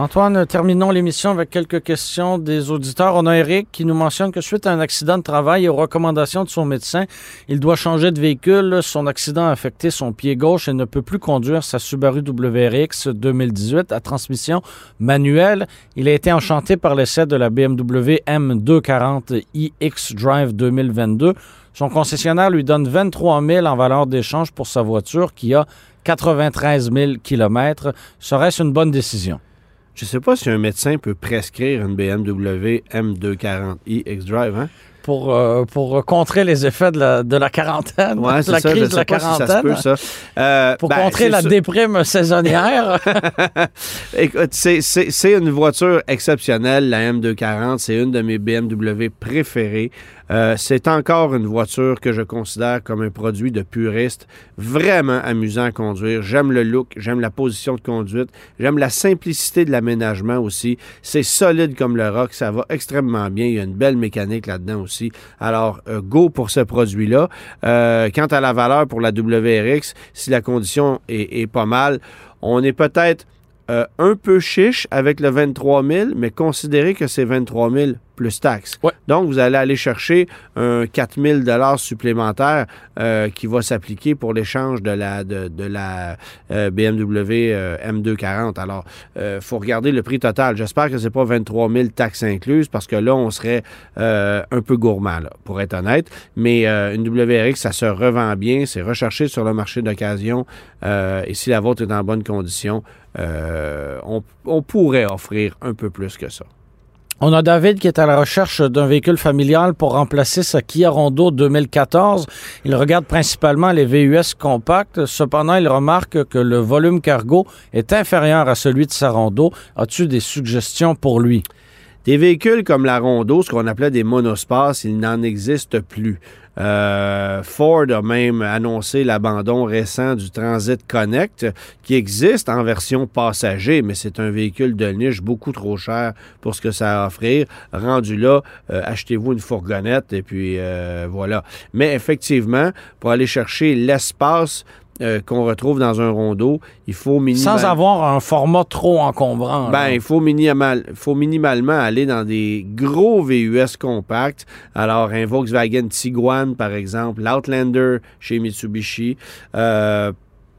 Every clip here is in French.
Antoine, terminons l'émission avec quelques questions des auditeurs. On a Eric qui nous mentionne que suite à un accident de travail et aux recommandations de son médecin, il doit changer de véhicule. Son accident a affecté son pied gauche et ne peut plus conduire sa Subaru WRX 2018 à transmission manuelle. Il a été enchanté par l'essai de la BMW M240 iX Drive 2022. Son concessionnaire lui donne 23 000 en valeur d'échange pour sa voiture qui a 93 000 km. Serait-ce une bonne décision? Je ne sais pas si un médecin peut prescrire une BMW M240i X-Drive, hein? Pour, euh, pour contrer les effets de la, de la quarantaine, ouais, la ça, crise de la quarantaine. Si ça se peut, ça. Euh, pour ben, contrer la déprime saisonnière. Écoute, c'est une voiture exceptionnelle, la M240. C'est une de mes BMW préférées. Euh, c'est encore une voiture que je considère comme un produit de puriste, vraiment amusant à conduire. J'aime le look, j'aime la position de conduite, j'aime la simplicité de l'aménagement aussi. C'est solide comme le rock, ça va extrêmement bien. Il y a une belle mécanique là-dedans aussi. Alors, euh, go pour ce produit-là. Euh, quant à la valeur pour la WRX, si la condition est, pas mal, on est peut-être un peu chiche avec le 23 000, mais considérez que c'est 23 000 plus taxes. Ouais. Donc, vous allez aller chercher un 4 000 supplémentaire euh, qui va s'appliquer pour l'échange de la, de, de la euh, BMW M240. Alors, il faut regarder le prix total. J'espère que c'est pas 23 000 taxes incluses parce que là, on serait un peu gourmand, là, pour être honnête. Mais une WRX, ça se revend bien, c'est recherché sur le marché d'occasion. et si la vôtre est en bonne condition, euh, on, on, pourrait offrir un peu plus que ça. On a David qui est à la recherche d'un véhicule familial pour remplacer sa Kia Rondo 2014. Il regarde principalement les VUS compacts. Cependant, il remarque que le volume cargo est inférieur à celui de sa Rondo. As-tu des suggestions pour lui? Des véhicules comme la Rondo, ce qu'on appelait des monospaces, il n'en existe plus. Euh, Ford a même annoncé l'abandon récent du Transit Connect, qui existe en version passager, mais c'est un véhicule de niche beaucoup trop cher pour ce que ça a à offrir. Rendu là, euh, achetez-vous une fourgonnette et puis euh, voilà. Mais effectivement, pour aller chercher l'espace euh, qu'on retrouve dans un rondeau, il faut minimalement... Sans avoir un format trop encombrant. Ben, il faut, minimal... faut minimalement aller dans des gros VUS compacts. Alors, un Volkswagen Tiguan, par exemple, l'Outlander chez Mitsubishi, euh,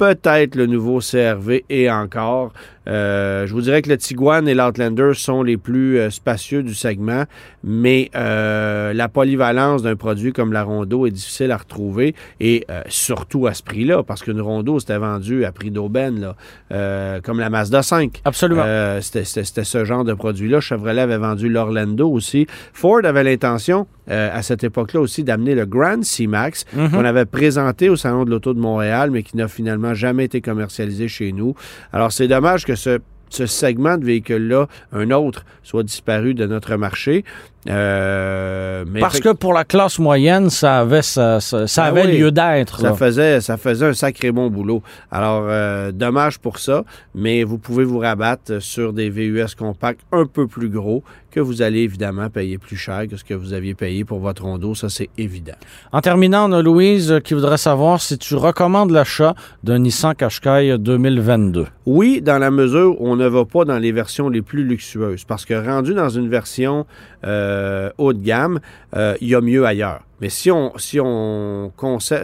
peut-être le nouveau CRV et encore. Euh, je vous dirais que le Tiguan et l'Outlander sont les plus euh, spacieux du segment, mais euh, la polyvalence d'un produit comme la Rondo est difficile à retrouver et surtout à ce prix-là, parce qu'une Rondo, c'était vendu à prix d'aubaine, comme la Mazda 5. Absolument. C'était ce genre de produit-là. Chevrolet avait vendu l'Orlando aussi. Ford avait l'intention, à cette époque-là aussi, d'amener le Grand C-Max Mhm. qu'on avait présenté au Salon de l'Auto de Montréal, mais qui n'a finalement jamais été commercialisé chez nous. Alors, c'est dommage que ce, ce segment de véhicules-là, un autre, soit disparu de notre marché. Euh, mais Parce que pour la classe moyenne, ça avait, ça, ça, ça Ah avait oui. lieu d'être. ça faisait, ça faisait un sacré bon boulot. Alors, euh, dommage pour ça, mais vous pouvez vous rabattre sur des VUS compacts un peu plus gros que vous allez évidemment payer plus cher que ce que vous aviez payé pour votre rondo. Ça, c'est évident. En terminant, on a Louise euh, qui voudrait savoir si tu recommandes l'achat d'un Nissan Qashqai 2022. Oui, dans la mesure où on ne va pas dans les versions les plus luxueuses, parce que rendu dans une version euh, haut de gamme, euh, il y a mieux ailleurs. Mais si on, si, on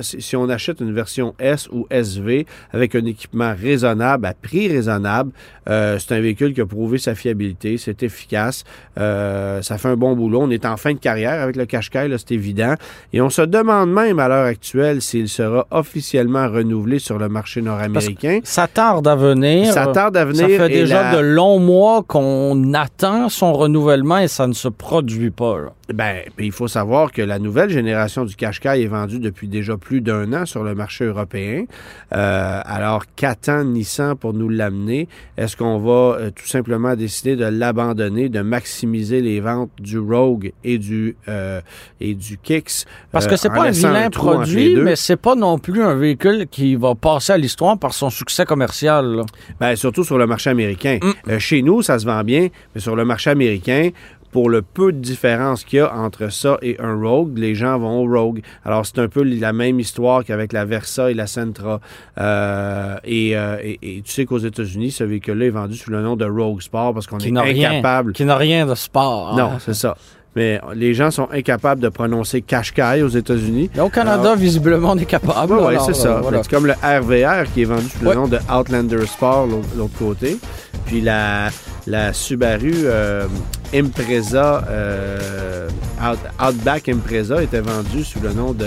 si on achète une version S ou SV avec un équipement raisonnable, à prix raisonnable, euh, c'est un véhicule qui a prouvé sa fiabilité, c'est efficace, euh, ça fait un bon boulot. On est en fin de carrière avec le Qashqai, c'est évident. Et on se demande même à l'heure actuelle s'il sera officiellement renouvelé sur le marché nord-américain. Ça tarde à venir. Ça tarde à venir. Ça fait déjà la- de longs mois qu'on attend son renouvellement et ça ne se produit pas. là. Ben, il faut savoir que la nouvelle génération génération du Qashqai est vendue depuis déjà plus d'un an sur le marché européen. Euh, alors, qu'attend Nissan pour nous l'amener? Est-ce qu'on va euh, tout simplement décider de l'abandonner, de maximiser les ventes du Rogue et du, euh, et du Kicks? Parce euh, que c'est en pas un vilain produit, mais c'est pas non plus un véhicule qui va passer à l'histoire par son succès commercial. Ben, surtout sur le marché américain. Mm. Euh, chez nous, ça se vend bien, mais sur le marché américain, pour le peu de différence qu'il y a entre ça et un Rogue, les gens vont au Rogue. Alors, c'est un peu la même histoire qu'avec la Versa et la Sentra. Euh, et, euh, et- et tu sais qu'aux États-Unis, ce véhicule-là est vendu sous le nom de Rogue Sport parce qu'on Qui est n'a rien, incapable. qui n'a rien de sport. Non, hein. c'est ça. Mais les gens sont incapables de prononcer Qashqai aux États-Unis. Au Canada, visiblement, on est capable. Oui, c'est ça. euh, voilà. C'est comme le RVR qui est vendu sous le Ouais. nom de Outlander Sport, l'autre côté. Puis la, la Subaru euh, Impreza, euh, Out- Outback Impreza était vendue sous le nom de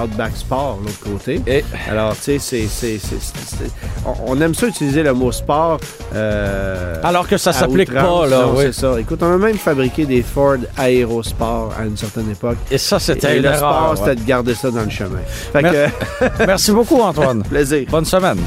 Outback Sport, l'autre côté. Et- Alors, tu sais, c'est- on, aime ça utiliser le mot sport. euh, Alors que ça s'applique pas, là. Non, oui. c'est ça. Écoute, on a même fabriqué des Ford Aerosport à une certaine époque. Et ça, c'était Et le erreur, sport, ouais. c'était de garder ça dans le chemin. Fait Mer- que, Merci beaucoup, Antoine. plaisir. Bonne semaine.